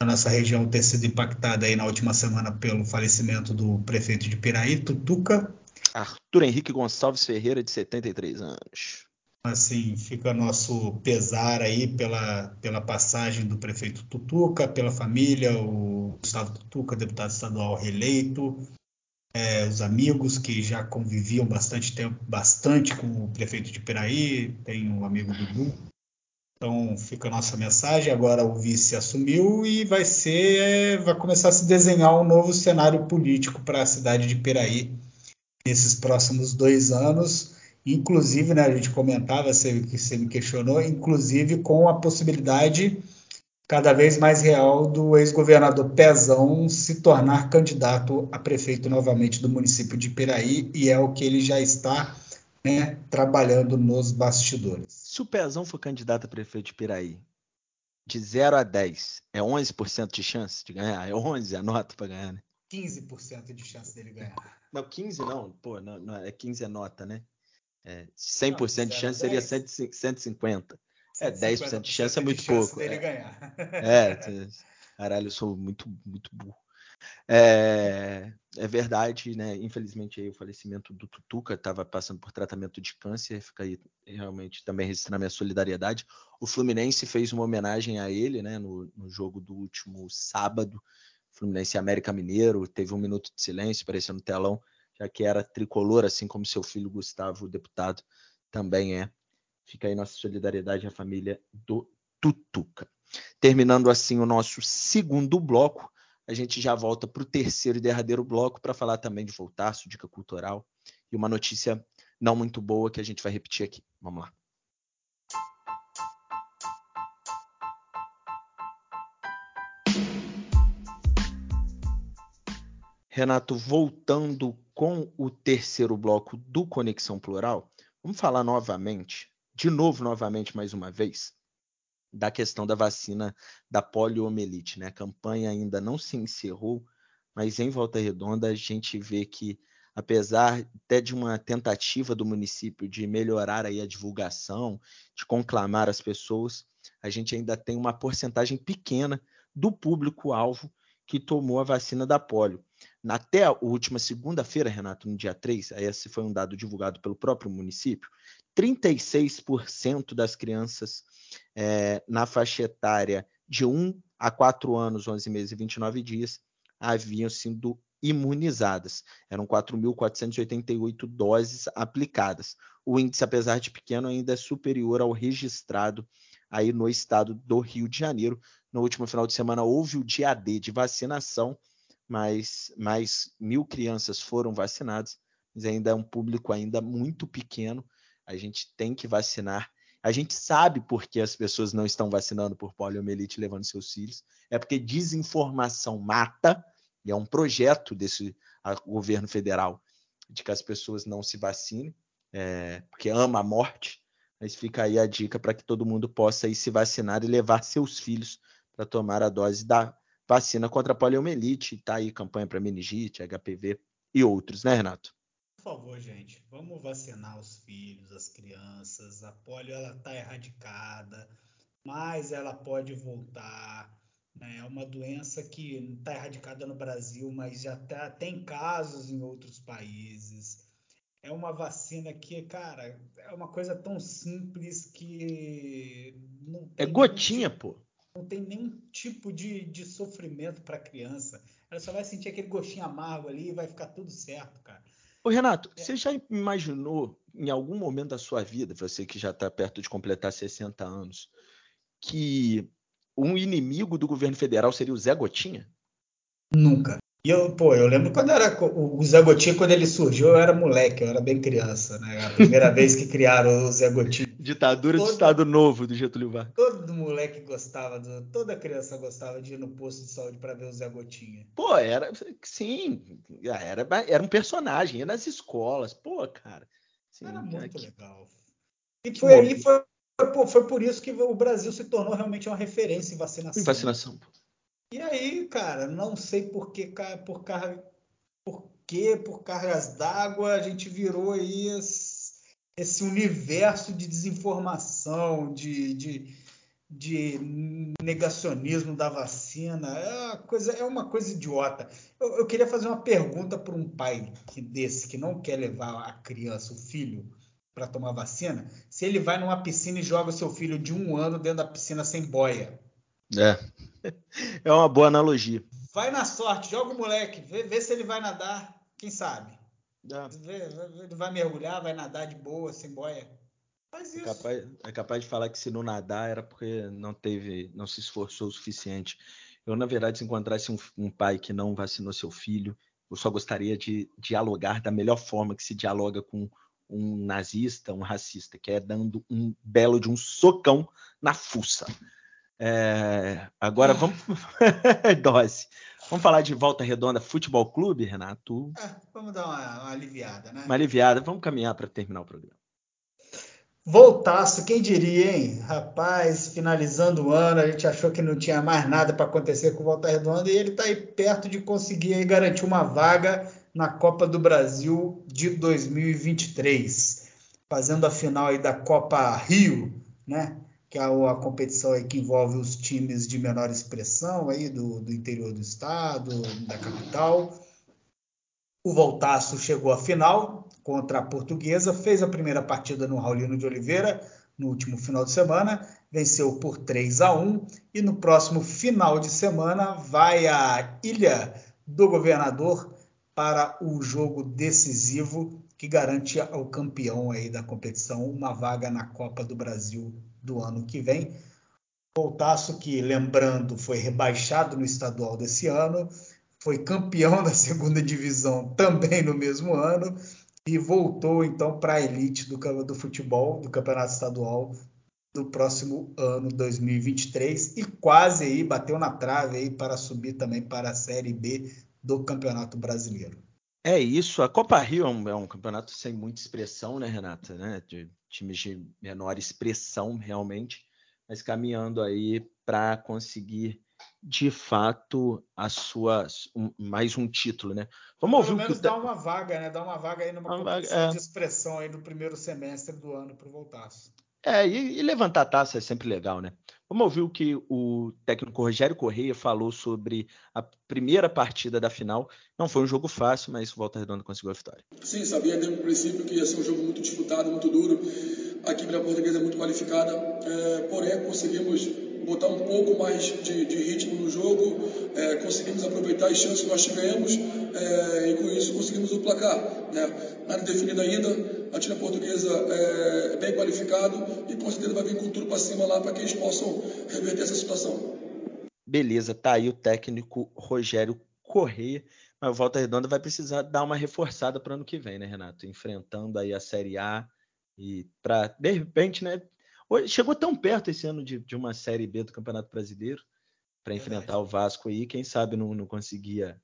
a nossa região ter sido impactada aí na última semana pelo falecimento do prefeito de Piraí, Tutuca. Arthur Henrique Gonçalves Ferreira, de 73 anos. Assim, fica nosso pesar aí pela, pela passagem do prefeito Tutuca, pela família, o Gustavo Tutuca, deputado estadual reeleito, é, os amigos que já conviviam bastante tempo, bastante com o prefeito de Piraí, tem um amigo Dudu, então fica a nossa mensagem. Agora o vice assumiu e vai ser, é, vai começar a se desenhar um novo cenário político para a cidade de Piraí nesses próximos dois anos. Inclusive, né, a gente comentava, você, você me questionou, inclusive com a possibilidade cada vez mais real do ex-governador Pezão se tornar candidato a prefeito novamente do município de Piraí, e é o que ele já está né, trabalhando nos bastidores. Se o Pezão for candidato a prefeito de Piraí, de 0 a 10, é 11% de chance de ganhar? É 11 a nota para ganhar, né? 15% de chance dele ganhar. Não, 15 não, pô, não, não, é 15 é nota, né? É, 100% não, de chance seria 150. É, 10% de chance é muito de pouco. Dele é. ganhar. <laughs> É, caralho, eu sou muito, muito burro. É, é verdade, né? Infelizmente aí o falecimento do Tutuca estava passando por tratamento de câncer, fica aí realmente também registrando a minha solidariedade. O Fluminense fez uma homenagem a ele, né? No, no jogo do último sábado, Fluminense América Mineiro, teve um minuto de silêncio, apareceu no telão, já que era tricolor, assim como seu filho Gustavo, deputado, também é. Fica aí nossa solidariedade à família do Tutuca. Terminando assim o nosso segundo bloco, a gente já volta para o terceiro e derradeiro bloco para falar também de Voltaço, dica cultural e uma notícia não muito boa que a gente vai repetir aqui. Vamos lá. Renato, voltando com o terceiro bloco do Conexão Plural, vamos falar novamente de novo, novamente, mais uma vez, da questão da vacina da poliomielite. Né? A campanha ainda não se encerrou, mas em Volta Redonda a gente vê que, apesar até de uma tentativa do município de melhorar aí a divulgação, de conclamar as pessoas, a gente ainda tem uma porcentagem pequena do público-alvo que tomou a vacina da polio. Até a última segunda-feira, Renato, no dia 3, esse foi um dado divulgado pelo próprio município, 36% das crianças é, na faixa etária de 1 a 4 anos, 11 meses e 29 dias haviam sido imunizadas. Eram 4.488 doses aplicadas. O índice, apesar de pequeno, ainda é superior ao registrado aí no estado do Rio de Janeiro. No último final de semana houve o dia D de vacinação, mas mais mil crianças foram vacinadas, mas ainda é um público ainda muito pequeno. A gente tem que vacinar. A gente sabe por que as pessoas não estão vacinando por poliomielite levando seus filhos. É porque desinformação mata, e é um projeto desse governo federal de que as pessoas não se vacinem, é, porque ama a morte. Mas fica aí a dica para que todo mundo possa ir se vacinar e levar <laughs> seus filhos para tomar a dose da vacina contra a poliomielite. Está aí campanha para meningite, HPV e outros, né, Renato? Por favor, gente, vamos vacinar os filhos, as crianças. A polio ela está erradicada, mas ela pode voltar. Né? É uma doença que está erradicada no Brasil, mas já tá, tem casos em outros países. É uma vacina que, cara, é uma coisa tão simples que. é gotinha, tipo, pô. Não tem nenhum tipo de, de sofrimento para a criança. Ela só vai sentir aquele gostinho amargo ali e vai ficar tudo certo, cara. Ô, Renato, é. você já imaginou em algum momento da sua vida, você que já está perto de completar 60 anos, que um inimigo do governo federal seria o Zé Gotinha? Nunca. E eu, pô, eu lembro quando era o Zé Gotinha, quando ele surgiu, eu era moleque, eu era bem criança, né? A primeira vez que criaram o Zé Gotinha. <laughs> Ditadura todo, do Estado Novo do Getúlio Vargas. Todo moleque gostava, do, toda criança gostava de ir no posto de saúde para ver o Zé Gotinha. Pô, era, sim, era, era um personagem, ia nas escolas, pô, cara. Sim, era muito que, legal. E foi, e foi, foi, foi por isso que o Brasil se tornou realmente uma referência em vacinação. Em vacinação, pô. E aí, cara, não sei por que, por, car... por, que, por cargas d'água, a gente virou aí esse, universo de desinformação, de, de, de, negacionismo da vacina. É uma coisa, é uma coisa idiota. Eu, eu queria fazer uma pergunta para um pai que, desse que não quer levar a criança, o filho, para tomar vacina, se ele vai numa piscina e joga o seu filho de um ano dentro da piscina sem boia. É. É uma boa analogia. Vai na sorte, joga o moleque, vê, vê se ele vai nadar, quem sabe. É. Ele vai mergulhar, vai nadar de boa, sem boia. Faz é isso. É capaz, é capaz de falar que se não nadar era porque não teve, não se esforçou o suficiente. Eu, na verdade, se encontrasse um, um pai que não vacinou seu filho, eu só gostaria de dialogar da melhor forma que se dialoga com um nazista, um racista, que é dando um belo de um socão na fuça. É, agora vamos. <laughs> Dose. Vamos falar de Volta Redonda Futebol Clube, Renato? É, vamos dar uma, uma, aliviada, né? Uma aliviada. Vamos caminhar para terminar o programa. Voltaço, quem diria, hein? Rapaz, finalizando o ano, a gente achou que não tinha mais nada para acontecer com o Volta Redonda e ele está aí perto de conseguir aí garantir uma vaga na Copa do Brasil de 2023, fazendo a final aí da Copa Rio, né? Que é a competição aí que envolve os times de menor expressão aí do, do interior do estado, da capital. O Voltaço chegou à final contra a Portuguesa, fez a primeira partida no Raulino de Oliveira no último final de semana, venceu por 3 a 1 e no próximo final de semana vai à Ilha do Governador para o jogo decisivo que garante ao campeão aí da competição uma vaga na Copa do Brasil do ano que vem. Voltaço que, lembrando, foi rebaixado no estadual desse ano, foi campeão <laughs> da segunda divisão também no mesmo ano e voltou então para a elite do, do futebol, do campeonato estadual do próximo ano 2023 e quase aí bateu na trave aí para subir também para a Série B do Campeonato Brasileiro. É isso. A Copa Rio é um, é um, campeonato sem muita expressão, né, Renata? Né? De times de menor expressão, realmente, mas caminhando aí para conseguir de fato a sua um, mais um título, né? Vamos ouvir Pelo menos o que dá uma vaga, né? Dá uma vaga aí numa uma competição vaga, é. de expressão aí no primeiro semestre do ano para o Voltaço. É, e, e, levantar a taça é sempre legal, né? Vamos ouvir o que o técnico Rogério Correia falou sobre a primeira partida da final. Não foi um jogo fácil, mas o Volta Redonda conseguiu a vitória. Sim, sabia desde o princípio que ia ser um jogo muito disputado, muito duro. A equipe da Portuguesa é muito qualificada, é, porém conseguimos botar um pouco mais de, de ritmo no jogo, é, conseguimos aproveitar as chances que nós tivemos é, e com isso conseguimos o placar. Né? Nada definido ainda, a time portuguesa é, é bem qualificado e com certeza vai vir com tudo para cima lá para que eles possam reverter essa situação. Beleza, tá aí o técnico Rogério Correia. Mas o Volta Redonda vai precisar dar uma reforçada para ano que vem, né, Renato? Enfrentando aí a Série A e para de repente, né, Chegou tão perto esse ano de, de uma Série B do Campeonato Brasileiro para enfrentar o Vasco aí. Quem sabe não, não conseguia,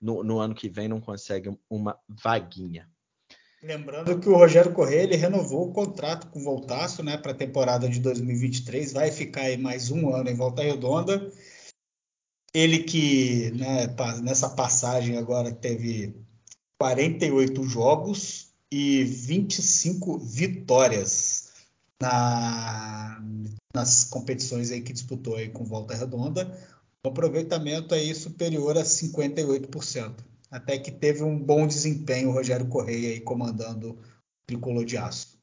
no, no, ano que vem, não consegue uma vaguinha. Lembrando que o Rogério Corrêa ele renovou o contrato com o Voltaço né, para a temporada de 2023. Vai ficar aí mais um ano em Volta Redonda. Ele que né, nessa passagem agora teve 48 jogos e 25 vitórias na, nas competições aí que disputou aí com volta redonda, o aproveitamento aí superior a 58%. Até que teve um bom desempenho o Rogério Correia aí comandando o tricolor de aço.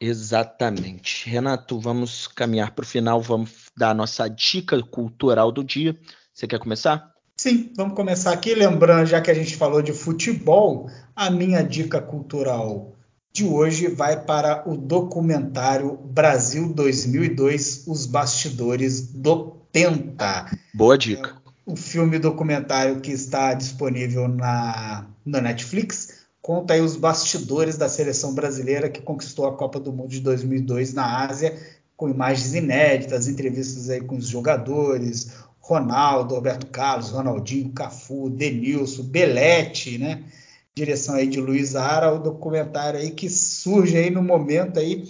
Exatamente. Renato, vamos caminhar para o final, vamos dar a nossa dica cultural do dia. Você quer começar? Sim, vamos começar aqui. Lembrando, já que a gente falou de futebol, a minha dica cultural de hoje vai para o documentário Brasil 2002 Os Bastidores do Penta. Boa dica. O filme documentário que está disponível na, na Netflix conta aí os bastidores da seleção brasileira que conquistou a Copa do Mundo de 2002 na Ásia, com imagens inéditas, entrevistas aí com os jogadores, Ronaldo, Roberto Carlos, Ronaldinho, Cafu, Denilson, Belete, né? direção aí de Luiz Ara, o documentário aí que surge aí no momento aí,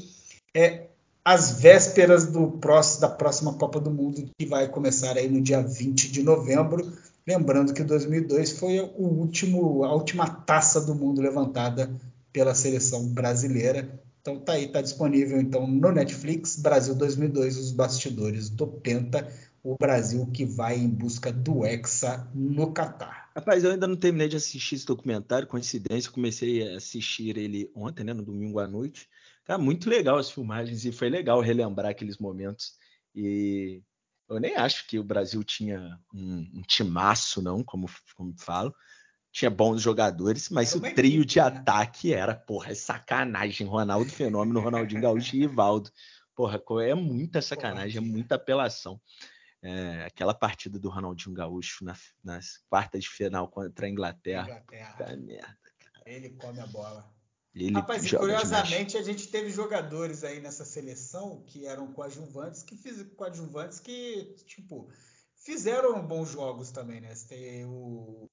é as vésperas do próximo, da próxima Copa do Mundo, que vai começar aí no dia 20 de novembro. Lembrando que 2002 foi o último, a última taça do mundo levantada pela seleção brasileira. Então tá aí, tá disponível então no Netflix, Brasil 2002, os bastidores do Penta, o Brasil que vai em busca do Hexa no Catar. Rapaz, eu ainda não terminei de assistir esse documentário, coincidência, comecei a assistir ele ontem, né, no domingo à noite. Tá muito legal as filmagens e foi legal relembrar aqueles momentos. E eu nem acho que o Brasil tinha um, um timaço, não, como, como falo. Tinha bons jogadores, mas o trio de né? ataque era, porra, é sacanagem. Ronaldo Fenômeno, Ronaldinho Gaúcho e Rivaldo. Porra, é muita sacanagem, é muita apelação. É, aquela partida do Ronaldinho Gaúcho na, nas quartas de final contra a Inglaterra. Inglaterra. Tá merda, cara. Ele come a bola. Ele Rapaz, curiosamente demais. a gente teve jogadores aí nessa seleção que eram coadjuvantes que fiz, coadjuvantes que tipo fizeram bons jogos também, né? Tem o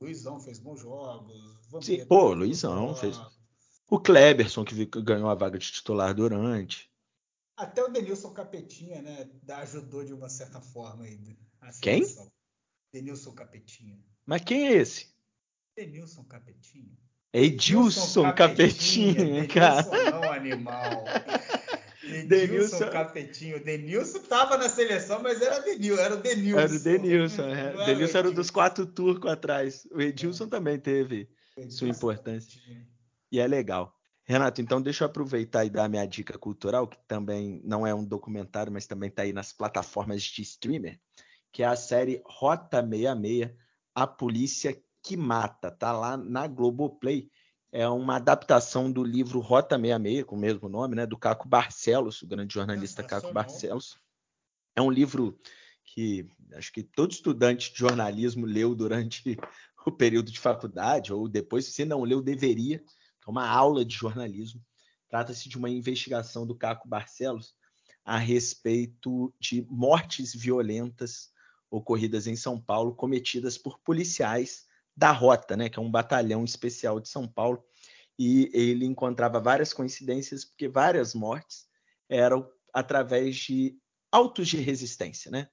Luizão fez bons jogos. Sim, pô, Luizão fez. O Kleberson que ganhou a vaga de titular durante. Até o Denilson Capetinha, né, ajudou de uma certa forma aí. Quem? Denilson Capetinha. Mas quem é esse? Denilson Capetinha. Edilson Capetinha, Capetinha cara. Denilson não, animal. <laughs> Denilson Capetinho. Denilson tava na seleção, mas era Denilson, era o Denilson. Era o Denilson, é. Denilson era, era dos quatro turcos atrás. O Edilson é. também teve Edilson sua importância. E é legal. Renato, então deixa eu aproveitar e dar a minha dica cultural, que também não é um documentário, mas também está aí nas plataformas de streamer, que é a série Rota 66, A Polícia que Mata. Tá lá na Globoplay. É uma adaptação do livro Rota 66, com o mesmo nome, né, do Caco Barcelos, o grande jornalista Caco Barcelos. É um livro que acho que todo estudante de jornalismo leu durante <laughs> o período de faculdade, ou depois, se não leu, deveria é uma aula de jornalismo. Trata-se de uma investigação do Caco Barcelos a respeito de mortes violentas ocorridas em São Paulo cometidas por policiais da Rota, né, que é um batalhão especial de São Paulo, e ele encontrava várias coincidências, porque várias mortes eram através de autos de resistência, né?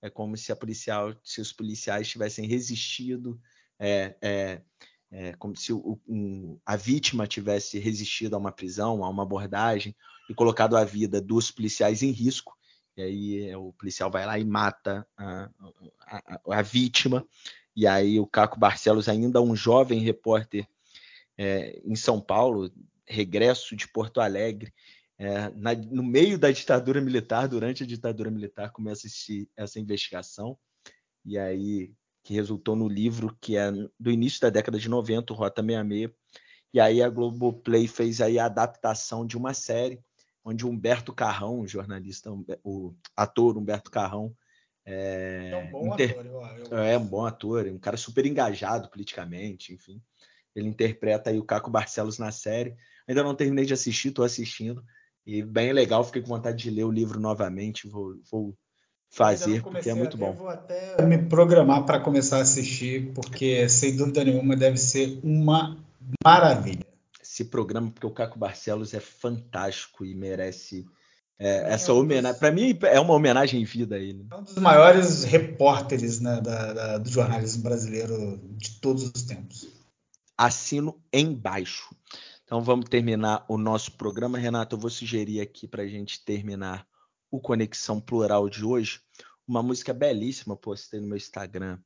É como se a policial, se os policiais tivessem resistido, é, é, é como se o, um, a vítima tivesse resistido a uma prisão, a uma abordagem e colocado a vida dos policiais em risco. E aí é, o policial vai lá e mata a, a, a vítima. E aí o Caco Barcelos, ainda um jovem repórter é, em São Paulo, regresso de Porto Alegre, é, na, no meio da ditadura militar, durante a ditadura militar, começa esse, essa investigação, e aí que resultou no livro que é do início da década de 90, Rota 66, e aí a Globoplay fez aí a adaptação de uma série onde Humberto Carrão, jornalista, o ator Humberto Carrão, é, é um bom inter... ator, eu, eu... é um bom ator, um cara super engajado politicamente, enfim. Ele interpreta aí o Caco Barcelos na série. Ainda não terminei de assistir, estou assistindo. E bem legal, fiquei com vontade de ler o livro novamente. Vou, vou fazer, porque é muito bom. vou até me programar para começar a assistir, porque sem dúvida nenhuma deve ser uma maravilha. Se programa, porque o Caco Barcelos é fantástico e merece é, essa é um homenagem. Para mim, é uma homenagem em vida a ele. É um dos maiores repórteres né, da, da, do jornalismo brasileiro de todos os tempos. Assino embaixo. Então vamos terminar o nosso programa. Renato, eu vou sugerir aqui para a gente terminar o Conexão Plural de hoje uma música belíssima, postei no meu Instagram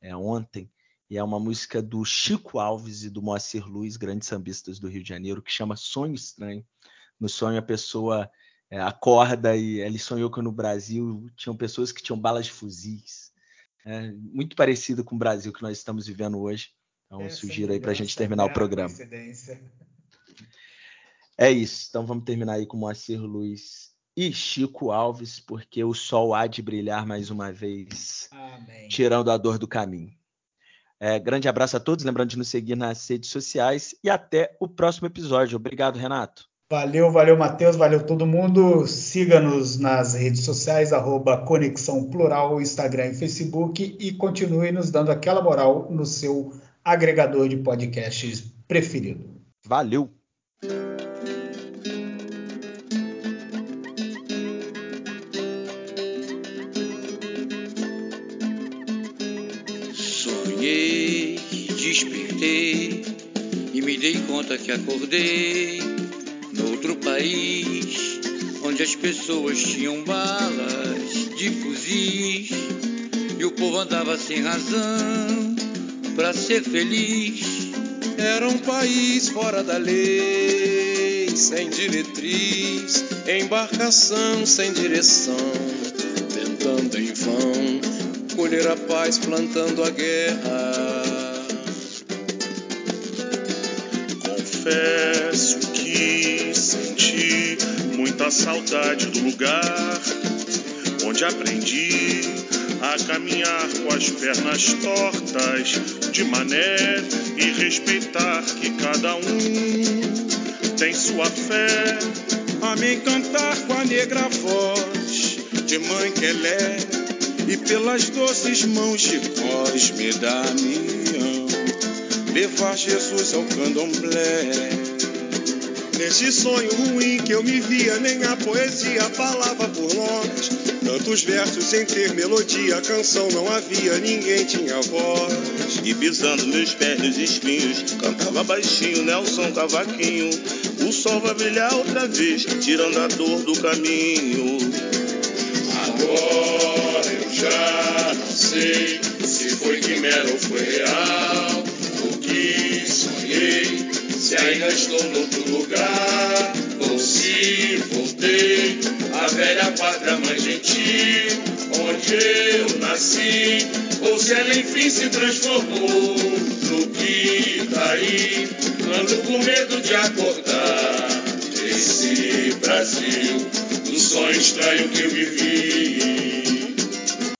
é, ontem, e é uma música do Chico Alves e do Moacir Luiz, grandes sambistas do Rio de Janeiro, que chama Sonho Estranho. No sonho a pessoa é, acorda e ele sonhou que no Brasil tinham pessoas que tinham balas de fuzis. É, muito parecido com o Brasil que nós estamos vivendo hoje. Então, é, sugiro aí para a gente terminar o programa. É isso. Então vamos terminar aí com Moacir Luiz e Chico Alves, porque o sol há de brilhar mais uma vez, Amém. tirando a dor do caminho. É, grande abraço a todos, lembrando de nos seguir nas redes sociais e até o próximo episódio. Obrigado, Renato. Valeu, valeu, Matheus, valeu todo mundo. Siga-nos nas redes sociais, arroba Conexão Plural, Instagram e Facebook, e continue nos dando aquela moral no seu agregador de podcasts preferido. Valeu! Sonhei, despertei e me dei conta que acordei país onde as pessoas tinham balas de fuzis e o povo andava sem razão para ser feliz. Era um país fora da lei, sem diretriz, embarcação sem direção, tentando em vão colher a paz, plantando a guerra. Confesso senti muita saudade do lugar onde aprendi a caminhar com as pernas tortas de mané e respeitar que cada um tem sua fé. A me encantar com a negra voz de mãe Quelé e pelas doces mãos de cós me dá minha levar Jesus ao candomblé. Nesse sonho ruim que eu me via, nem a poesia falava por nós. Tantos versos sem ter melodia, canção não havia, ninguém tinha voz. E pisando meus pés nos espinhos, cantava baixinho Nelson Cavaquinho. O sol vai brilhar outra vez, tirando a dor do caminho. Agora eu já não sei se foi quimera ou foi real. O que sonhei, se ainda estou noutro lugar, ou se voltei à velha pátria mãe gentil, onde eu nasci, ou se ela enfim se transformou